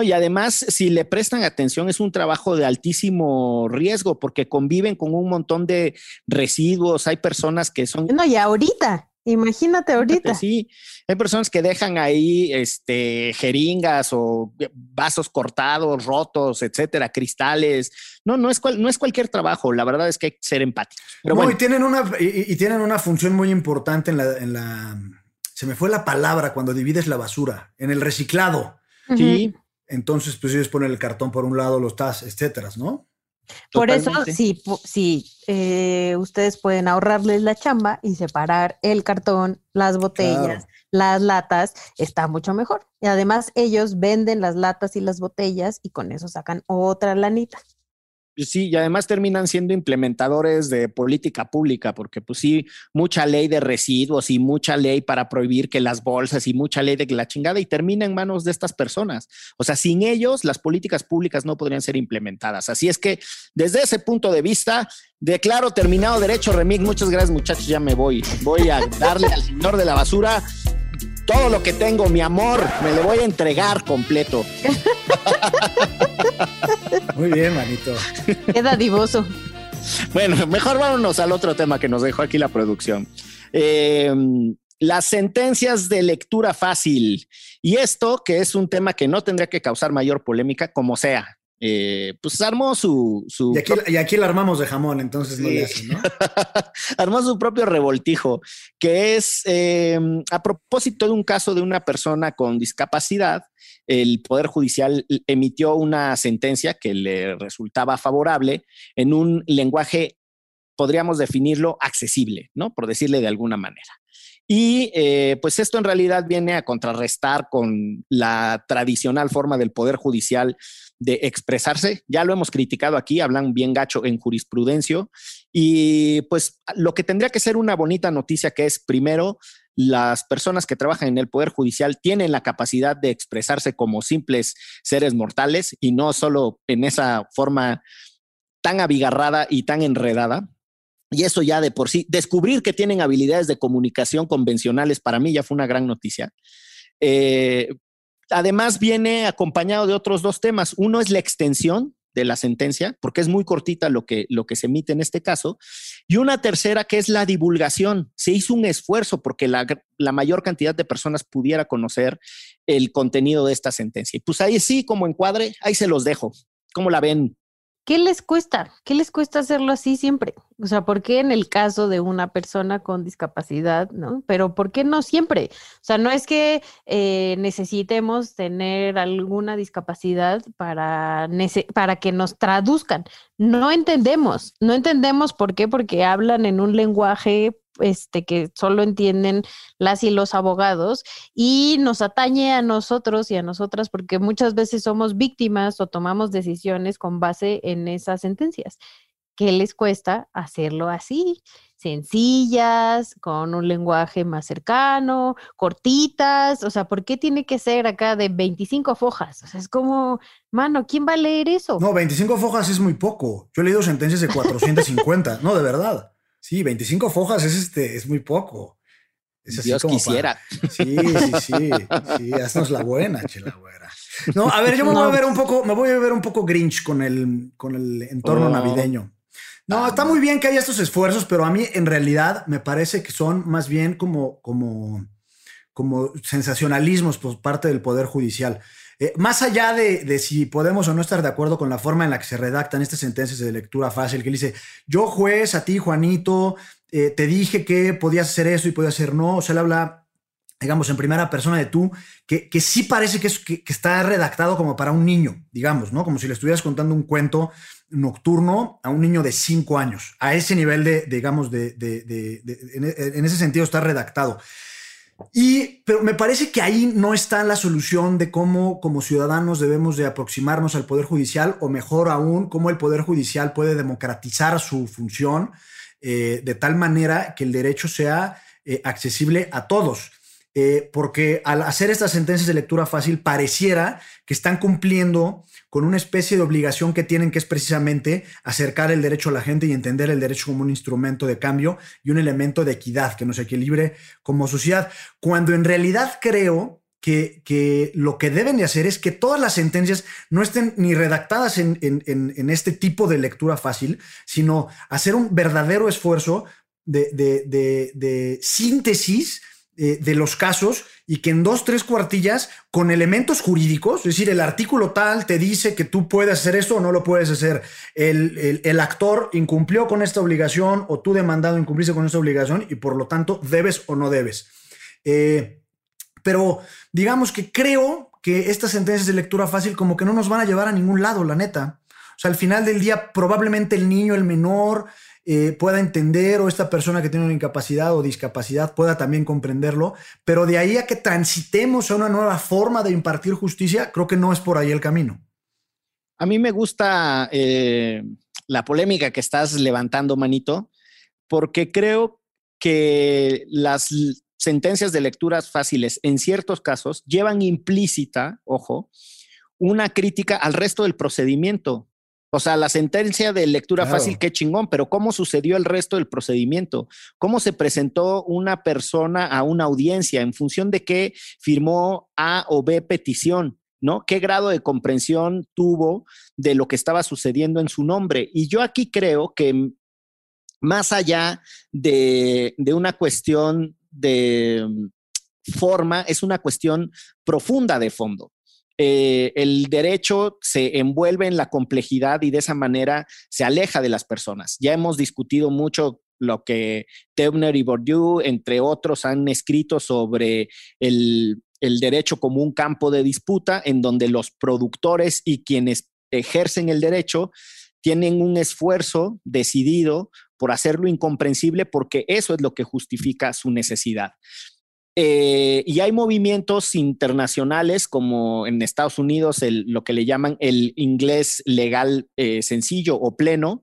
y además, si le prestan atención, es un trabajo de altísimo riesgo porque conviven con un montón de residuos. Hay personas que son. No, y ahorita, Imagínate ahorita. Sí, hay personas que dejan ahí este, jeringas o vasos cortados, rotos, etcétera, cristales. No, no es, no es cualquier trabajo. La verdad es que hay que ser empáticos. Pero y tienen, una, y, tienen una función muy importante en la, en la. Se me fue la palabra cuando divides la basura, en el reciclado. Sí. Entonces, pues ellos ponen el cartón por un lado, los tas, etcétera, ¿no? Por eso, sí, sí eh, ustedes pueden ahorrarles la chamba y separar el cartón, las botellas, las latas, está mucho mejor. Y además ellos venden las latas y las botellas y con eso sacan otra lanita. Sí, y además terminan siendo implementadores de política pública, porque pues sí, mucha ley de residuos y mucha ley para prohibir que las bolsas y mucha ley de la chingada y termina en manos de estas personas. O sea, sin ellos las políticas públicas no podrían ser implementadas. Así es que desde ese punto de vista, declaro terminado derecho remix. Muchas gracias muchachos, ya me voy. Voy a darle al señor de la basura todo lo que tengo, mi amor, me lo voy a entregar completo. Muy bien, manito. Queda divoso. Bueno, mejor vámonos al otro tema que nos dejó aquí la producción. Eh, las sentencias de lectura fácil. Y esto, que es un tema que no tendría que causar mayor polémica, como sea. Eh, pues armó su... y, aquí, y, aquí, la armamos de jamón, entonces no le hacen, ¿no? armó su propio revoltijo, que es em, a propósito de un caso de una persona con discapacidad, el Poder Judicial emitió una sentencia que le resultaba favorable en un lenguaje, podríamos definirlo, accesible, ¿no? Por decirle de alguna manera. Y eh, pues esto en realidad viene a contrarrestar con la tradicional forma del Poder Judicial de expresarse. Ya lo hemos criticado aquí, hablan bien gacho en jurisprudencia. Y pues lo que tendría que ser una bonita noticia que es, primero, las personas que trabajan en el Poder Judicial tienen la capacidad de expresarse como simples seres mortales y no solo en esa forma tan abigarrada y tan enredada. Y eso ya de por sí, descubrir que tienen habilidades de comunicación convencionales para mí ya fue una gran noticia. Eh, además viene acompañado de otros dos temas. Uno es la extensión de la sentencia, porque es muy cortita lo que, lo que se emite en este caso. Y una tercera que es la divulgación. Se hizo un esfuerzo porque la, la mayor cantidad de personas pudiera conocer el contenido de esta sentencia. Y pues ahí sí, como encuadre, ahí se los dejo. ¿Cómo la ven? ¿Qué les cuesta? ¿Qué les cuesta hacerlo así siempre? O sea, ¿por qué en el caso de una persona con discapacidad, no? Pero ¿por qué no siempre? O sea, no es que eh, necesitemos tener alguna discapacidad para, para que nos traduzcan. No entendemos, no entendemos por qué, porque hablan en un lenguaje este, que solo entienden las y los abogados y nos atañe a nosotros y a nosotras porque muchas veces somos víctimas o tomamos decisiones con base en esas sentencias. ¿Qué les cuesta hacerlo así? Sencillas, con un lenguaje más cercano, cortitas, o sea, ¿por qué tiene que ser acá de 25 fojas? O sea, es como, mano, ¿quién va a leer eso? No, 25 fojas es muy poco. Yo he leído sentencias de 450, no, de verdad. Sí, 25 fojas es, este, es muy poco. Es Dios quisiera. Sí, sí, sí, sí, haznos la buena, chela güera. No, a ver, yo me voy a ver un poco, me voy a ver un poco Grinch con el, con el entorno oh. navideño. No, está muy bien que haya estos esfuerzos, pero a mí en realidad me parece que son más bien como, como, como sensacionalismos por parte del Poder Judicial. Eh, más allá de, si podemos o no estar de acuerdo con la forma en la que se redactan estas sentencias de lectura fácil, que dice, yo juez, a ti Juanito, eh, te dije que podías hacer eso y podías hacer no, o sea, él habla, digamos, en primera persona de tú, que, que sí parece que, es, que, está redactado como para un niño, digamos, ¿no? Como si le estuvieras contando un cuento nocturno a un niño de 5 años. A ese nivel de, digamos, de, en, ese sentido está redactado. Y, pero me parece que ahí no está la solución de cómo como ciudadanos debemos de aproximarnos al Poder Judicial o mejor aún, cómo el Poder Judicial puede democratizar su función eh, de tal manera que el derecho sea eh, accesible a todos. Eh, porque al hacer estas sentencias de lectura fácil pareciera que están cumpliendo con una especie de obligación que tienen, que es precisamente acercar el derecho a la gente y entender el derecho como un instrumento de cambio y un elemento de equidad que nos equilibre como sociedad, cuando en realidad creo que, que, lo que deben de hacer es que todas las sentencias no estén ni redactadas en, en, este tipo de lectura fácil, sino hacer un verdadero esfuerzo de, de, de síntesis eh, de los casos y que en dos, tres cuartillas, con elementos jurídicos, es decir, el artículo tal te dice que tú puedes hacer esto o no lo puedes hacer, el, actor incumplió con esta obligación o tú demandado incumpliste con esta obligación y por lo tanto debes o no debes. Eh, pero digamos que creo que estas sentencias de lectura fácil como que no nos van a llevar a ningún lado, la neta. O sea, al final del día probablemente el niño, el menor, eh, pueda entender o esta persona que tiene una incapacidad o discapacidad pueda también comprenderlo, pero de ahí a que transitemos a una nueva forma de impartir justicia, creo que no es por ahí el camino. A mí me gusta eh, la polémica que estás levantando, Manito, porque creo que las sentencias de lecturas fáciles en ciertos casos llevan implícita, ojo, una crítica al resto del procedimiento. O sea, la sentencia de lectura fácil, qué chingón, pero ¿cómo sucedió el resto del procedimiento? ¿Cómo se presentó una persona a una audiencia? ¿En función de qué firmó A o B petición? ¿No? ¿Qué grado de comprensión tuvo de lo que estaba sucediendo en su nombre? Y yo aquí creo que más allá de, de una cuestión de mm, forma, es una cuestión profunda de fondo. Eh, el derecho se envuelve en la complejidad y de esa manera se aleja de las personas. Ya hemos discutido mucho lo que Tebner y Bourdieu, entre otros, han escrito sobre el derecho como un campo de disputa en donde los productores y quienes ejercen el derecho tienen un esfuerzo decidido por hacerlo incomprensible porque eso es lo que justifica su necesidad. Eh, y hay movimientos internacionales como en Estados Unidos, lo que le llaman el inglés legal eh, sencillo o pleno,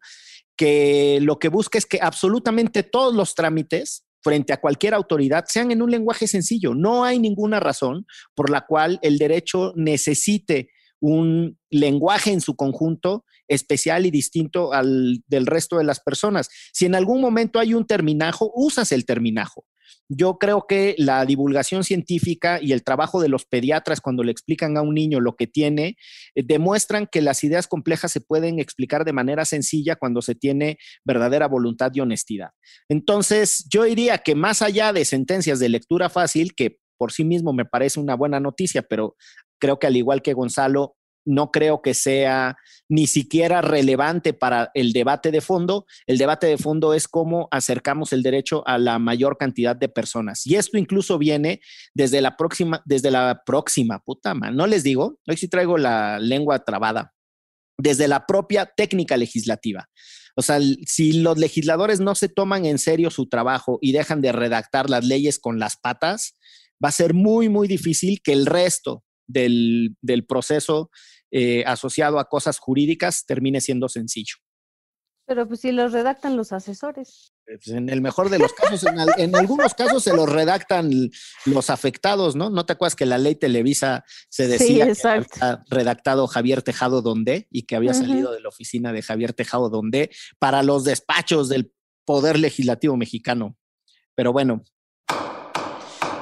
que lo que busca es que absolutamente todos los trámites frente a cualquier autoridad sean en un lenguaje sencillo. No hay ninguna razón por la cual el derecho necesite un lenguaje en su conjunto especial y distinto al del resto de las personas. Si en algún momento hay un terminajo, usas el terminajo. Yo creo que la divulgación científica y el trabajo de los pediatras cuando le explican a un niño lo que tiene, eh, demuestran que las ideas complejas se pueden explicar de manera sencilla cuando se tiene verdadera voluntad y honestidad. Entonces, yo diría que más allá de sentencias de lectura fácil, que por sí mismo me parece una buena noticia, pero creo que al igual que Gonzalo, no creo que sea ni siquiera relevante para el debate de fondo. El debate de fondo es cómo acercamos el derecho a la mayor cantidad de personas. Y esto incluso viene desde la próxima, desde la próxima, puta man, no les digo, hoy sí traigo la lengua trabada, desde la propia técnica legislativa. O sea, si los legisladores no se toman en serio su trabajo y dejan de redactar las leyes con las patas, va a ser muy, muy difícil que el resto del, proceso eh, asociado a cosas jurídicas termine siendo sencillo. Pero pues si los redactan los asesores. Pues, en el mejor de los casos, en, algunos casos se los redactan los afectados, ¿no? ¿No te acuerdas que la ley Televisa se decía que había redactado Javier Tejado Donde y que había salido de la oficina de Javier Tejado Donde para los despachos del Poder Legislativo mexicano? Pero bueno.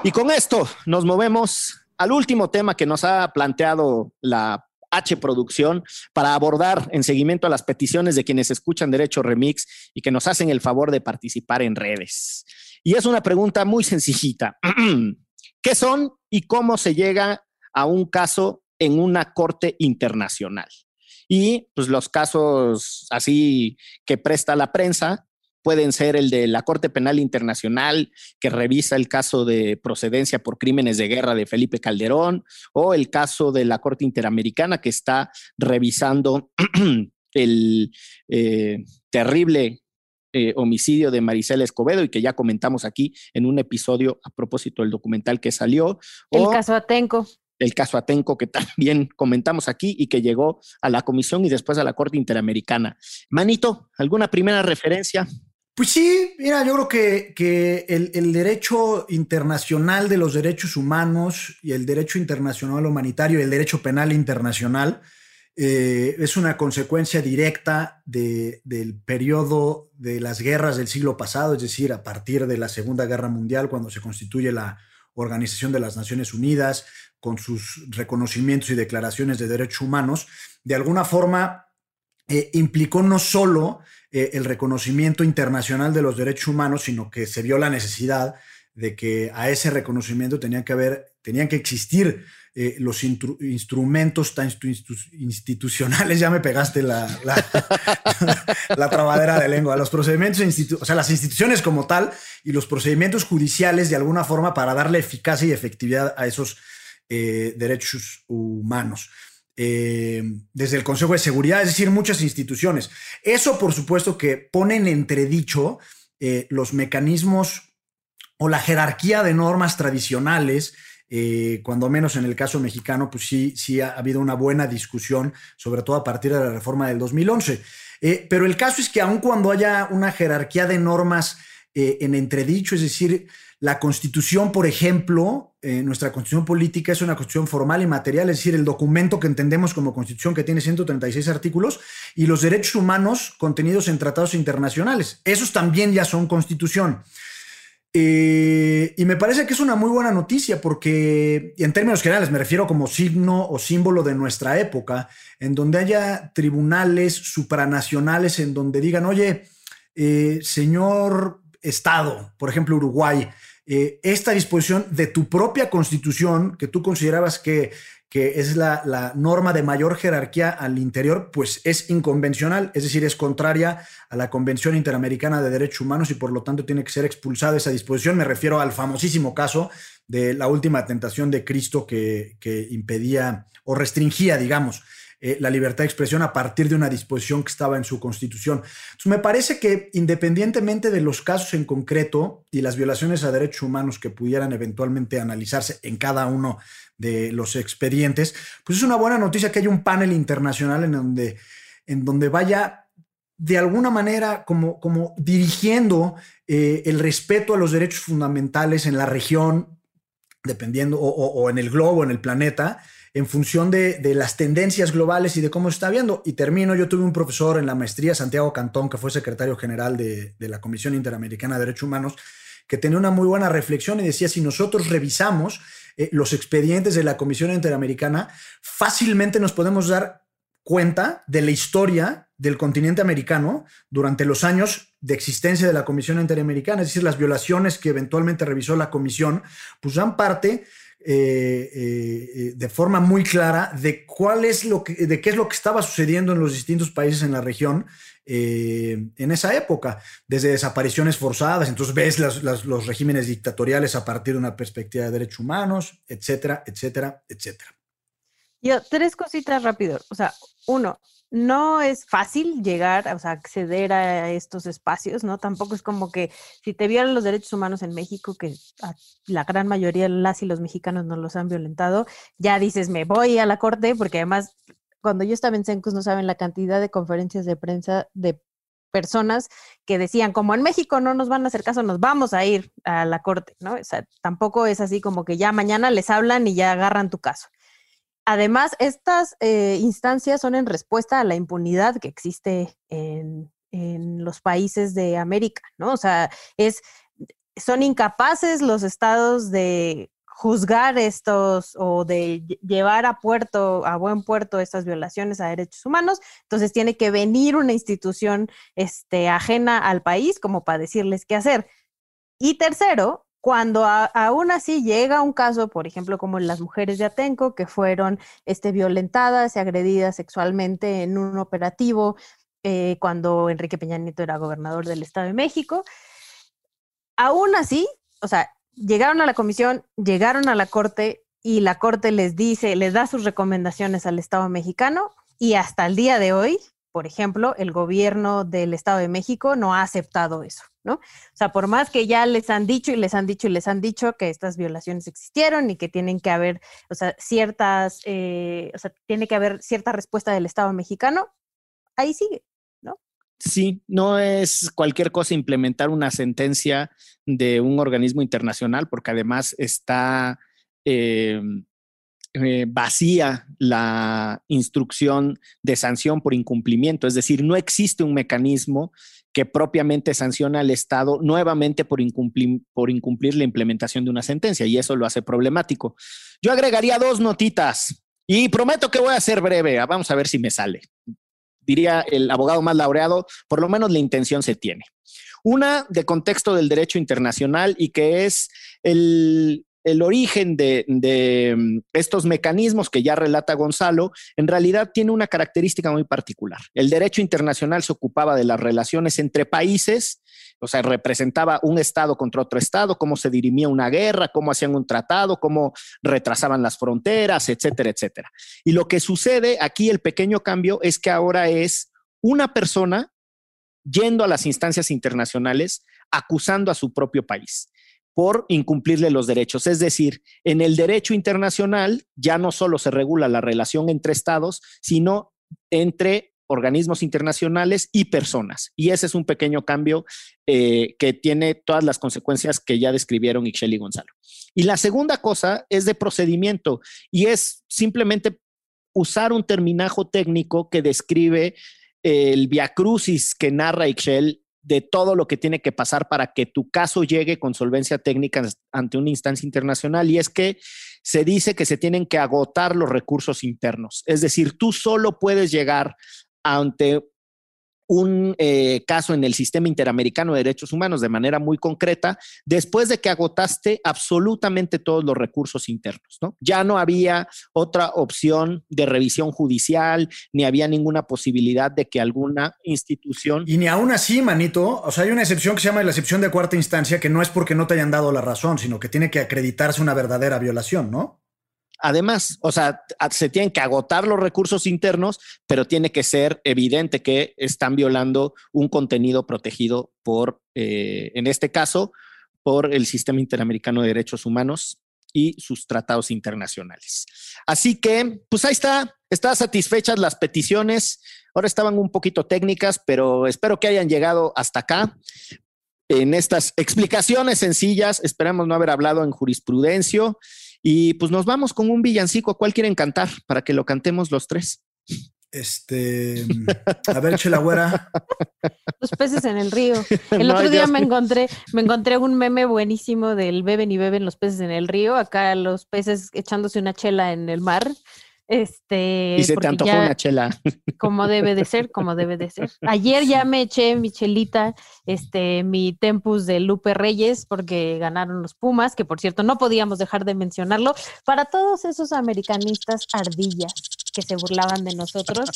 Y con esto nos movemos al último tema que nos ha planteado la H Producción para abordar en seguimiento a las peticiones de quienes escuchan Derecho Remix y que nos hacen el favor de participar en redes. Y es una pregunta muy sencillita. ¿Qué son y cómo se llega a un caso en una corte internacional? Y pues los casos así que presta la prensa pueden ser el de la Corte Penal Internacional, que revisa el caso de procedencia por crímenes de guerra de Felipe Calderón, o el caso de la Corte Interamericana, que está revisando el eh, terrible eh, homicidio de Maricela Escobedo y que ya comentamos aquí en un episodio a propósito del documental que salió. El caso Atenco. El caso Atenco que también comentamos aquí y que llegó a la comisión y después a la Corte Interamericana. Manito, ¿alguna primera referencia? Pues sí, mira, yo creo que, el, derecho internacional de los derechos humanos y el derecho internacional humanitario y el derecho penal internacional eh, es una consecuencia directa del periodo de las guerras del siglo pasado, es decir, a partir de la Segunda Guerra Mundial, cuando se constituye la Organización de las Naciones Unidas, con sus reconocimientos y declaraciones de derechos humanos, de alguna forma eh, implicó no solo eh, el reconocimiento internacional de los derechos humanos, sino que se vio la necesidad de que a ese reconocimiento tenían que haber, tenían que existir eh, los instrumentos institucionales, ya me pegaste la, la, trabadera de lengua, los procedimientos, o sea, las instituciones como tal y los procedimientos judiciales de alguna forma para darle eficacia y efectividad a esos eh, derechos humanos. Eh, desde el Consejo de Seguridad, es decir, muchas instituciones. Eso, por supuesto, que pone en entredicho eh, los mecanismos o la jerarquía de normas tradicionales. Eh, cuando menos en el caso mexicano, pues sí, sí ha habido una buena discusión, sobre todo a partir de la reforma del 2011. pero el caso es que aun cuando haya una jerarquía de normas en entredicho, es decir, la constitución, por ejemplo, eh, nuestra constitución política es una constitución formal y material, es decir, el documento que entendemos como constitución que tiene 136 artículos y los derechos humanos contenidos en tratados internacionales. Esos también ya son constitución. Eh, y me parece que es una muy buena noticia porque, en términos generales, me refiero como signo o símbolo de nuestra época, en donde haya tribunales supranacionales en donde digan, oye, eh, señor Estado, por ejemplo, Uruguay, eh, esta disposición de tu propia constitución, que tú considerabas que, que es la, norma de mayor jerarquía al interior, pues es inconvencional, es decir, es contraria a la Convención Interamericana de Derechos Humanos y por lo tanto tiene que ser expulsada esa disposición. Me refiero al famosísimo caso de la última tentación de Cristo que, que impedía o restringía, digamos, eh, la libertad de expresión a partir de una disposición que estaba en su constitución. Me parece que independientemente de los casos en concreto y las violaciones a derechos humanos que pudieran eventualmente analizarse en cada uno de los expedientes, pues es una buena noticia que haya un panel internacional en donde, en donde vaya de alguna manera como, como dirigiendo eh, el respeto a los derechos fundamentales en la región, dependiendo, o, o en el globo, en el planeta, en función de, las tendencias globales y de cómo se está viendo. Y termino, yo tuve un profesor en la maestría, Santiago Cantón, que fue secretario general de, la Comisión Interamericana de Derechos Humanos, que tenía una muy buena reflexión y decía, si nosotros revisamos eh, los expedientes de la Comisión Interamericana, fácilmente nos podemos dar cuenta de la historia del continente americano durante los años de existencia de la Comisión Interamericana, es decir, las violaciones que eventualmente revisó la Comisión, pues dan parte eh, eh, de forma muy clara de cuál es lo que, de qué es lo que estaba sucediendo en los distintos países en la región eh, en esa época, desde desapariciones forzadas, entonces ves los regímenes dictatoriales a partir de una perspectiva de derechos humanos, etcétera, etcétera, etcétera. Yo, tres cositas rápido. O sea, uno, no es fácil llegar, o sea, acceder a estos espacios, ¿no? Tampoco es como que si te violan los derechos humanos en México, que la gran mayoría las y los mexicanos no los han violentado, ya dices, me voy a la corte, porque además, cuando yo estaba en Sencus, no saben la cantidad de conferencias de prensa de personas que decían, como en México no nos van a hacer caso, nos vamos a ir a la corte, ¿no? O sea, tampoco es así como que ya mañana les hablan y ya agarran tu caso. Además, estas eh, instancias son en respuesta a la impunidad que existe en, los países de América, ¿no? O sea, es, son incapaces los estados de juzgar estos o de llevar a puerto, a buen puerto estas violaciones a derechos humanos, entonces tiene que venir una institución este, ajena al país como para decirles qué hacer. Y tercero, cuando aún así llega un caso, por ejemplo, como las mujeres de Atenco, que fueron este, violentadas y agredidas sexualmente en un operativo eh, cuando Enrique Peña Nieto era gobernador del Estado de México, aún así, o sea, llegaron a la comisión, llegaron a la corte y la corte les dice, les da sus recomendaciones al Estado mexicano y hasta el día de hoy, por ejemplo, el gobierno del Estado de México no ha aceptado eso. ¿no? O sea, por más que ya les han dicho y les han dicho y les han dicho que estas violaciones existieron y que tienen que haber, o sea, ciertas, eh, o sea, tiene que haber cierta respuesta del Estado mexicano, ahí sigue, ¿no? Sí, no es cualquier cosa implementar una sentencia de un organismo internacional, porque además está eh, eh, vacía la instrucción de sanción por incumplimiento, es decir, no existe un mecanismo que propiamente sanciona al Estado nuevamente por incumplir, la implementación de una sentencia y eso lo hace problemático. Yo agregaría dos notitas y prometo que voy a ser breve, ah, vamos a ver si me sale. Diría el abogado más laureado, por lo menos la intención se tiene. Una de contexto del derecho internacional y que es el, el origen de, mm, estos mecanismos que ya relata Gonzalo, en realidad tiene una característica muy particular. El derecho internacional se ocupaba de las relaciones entre países, o sea, representaba un Estado contra otro Estado, cómo se dirimía una guerra, cómo hacían un tratado, cómo retrasaban las fronteras, etcétera, etcétera. Y lo que sucede aquí, el pequeño cambio, es que ahora es una persona yendo a las instancias internacionales acusando a su propio país por incumplirle los derechos. Es decir, en el derecho internacional ya no solo se regula la relación entre estados, sino entre organismos internacionales y personas. Y ese es un pequeño cambio eh, que tiene todas las consecuencias que ya describieron Ixchel y Gonzalo. Y la segunda cosa es de procedimiento y es simplemente usar un terminajo técnico que describe el viacrucis que narra Ixchel de todo lo que tiene que pasar para que tu caso llegue con solvencia técnica ante una instancia internacional y es que se dice que se tienen que agotar los recursos internos. Es decir, tú solo puedes llegar ante un eh, caso en el sistema interamericano de derechos humanos de manera muy concreta, después de que agotaste absolutamente todos los recursos internos, ¿no? Ya no había otra opción de revisión judicial, ni había ninguna posibilidad de que alguna institución... Y ni aún así, manito, o sea, hay una excepción que se llama la excepción de cuarta instancia, que no es porque no te hayan dado la razón, sino que tiene que acreditarse una verdadera violación, ¿no? Además, o sea, se tienen que agotar los recursos internos, pero tiene que ser evidente que están violando un contenido protegido por, eh, en este caso, por el Sistema Interamericano de Derechos Humanos y sus tratados internacionales. Así que, pues ahí está, están satisfechas las peticiones. Ahora estaban un poquito técnicas, pero espero que hayan llegado hasta acá en estas explicaciones sencillas. Esperamos no haber hablado en jurisprudencia y pues nos vamos con un villancico. ¿Cuál quieren cantar para que lo cantemos los tres? Este, a ver, Chelagüera. Los peces en el río. El otro día me encontré, me encontré un meme buenísimo del beben y beben los peces en el río. Acá los peces echándose una chela en el mar. Este, y se te antojó una chela. Como debe de ser, como debe de ser. Ayer ya me eché mi chelita, este, mi tempus de Lupe Reyes, porque ganaron los Pumas, que por cierto no podíamos dejar de mencionarlo. Para todos esos americanistas ardillas que se burlaban de nosotros,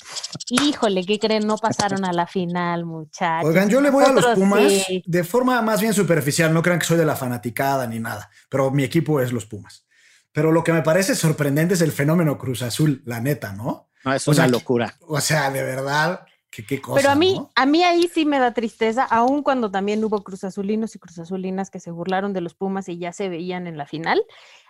híjole, ¿qué creen? No pasaron a la final, muchachos. Oigan, yo le voy a los Pumas de forma más bien superficial, no crean que soy de la fanaticada ni nada, pero mi equipo es los Pumas. Pero lo que me parece sorprendente es el fenómeno Cruz Azul, la neta, ¿no? No, es una locura. O sea, de verdad, que qué cosa. Pero a mí, a mí ahí sí me da tristeza, aun cuando también hubo cruzazulinos y cruzazulinas que se burlaron de los Pumas y ya se veían en la final.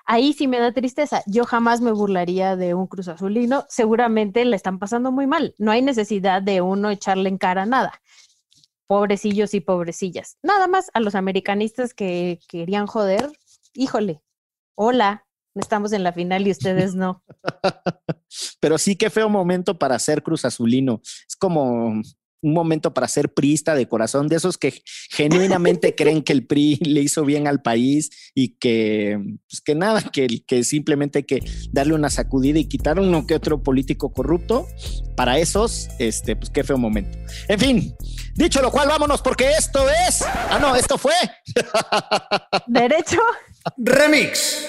Ahí sí me da tristeza. Yo jamás me burlaría de un cruzazulino. Seguramente le están pasando muy mal. No hay necesidad de uno echarle en cara nada pobrecillos y pobrecillas. Nada más a los americanistas que querían joder, híjole, hola, estamos en la final y ustedes no. Pero sí, qué feo momento para ser Cruz Azulino. Es como un momento para ser priista de corazón, de esos que genuinamente creen que el PRI le hizo bien al país y que, pues que nada, que, que simplemente hay que darle una sacudida y quitar uno que otro político corrupto. Para esos, este, pues qué feo momento. En fin, dicho lo cual, vámonos porque esto es. Ah, no, esto fue. Derecho. Remix.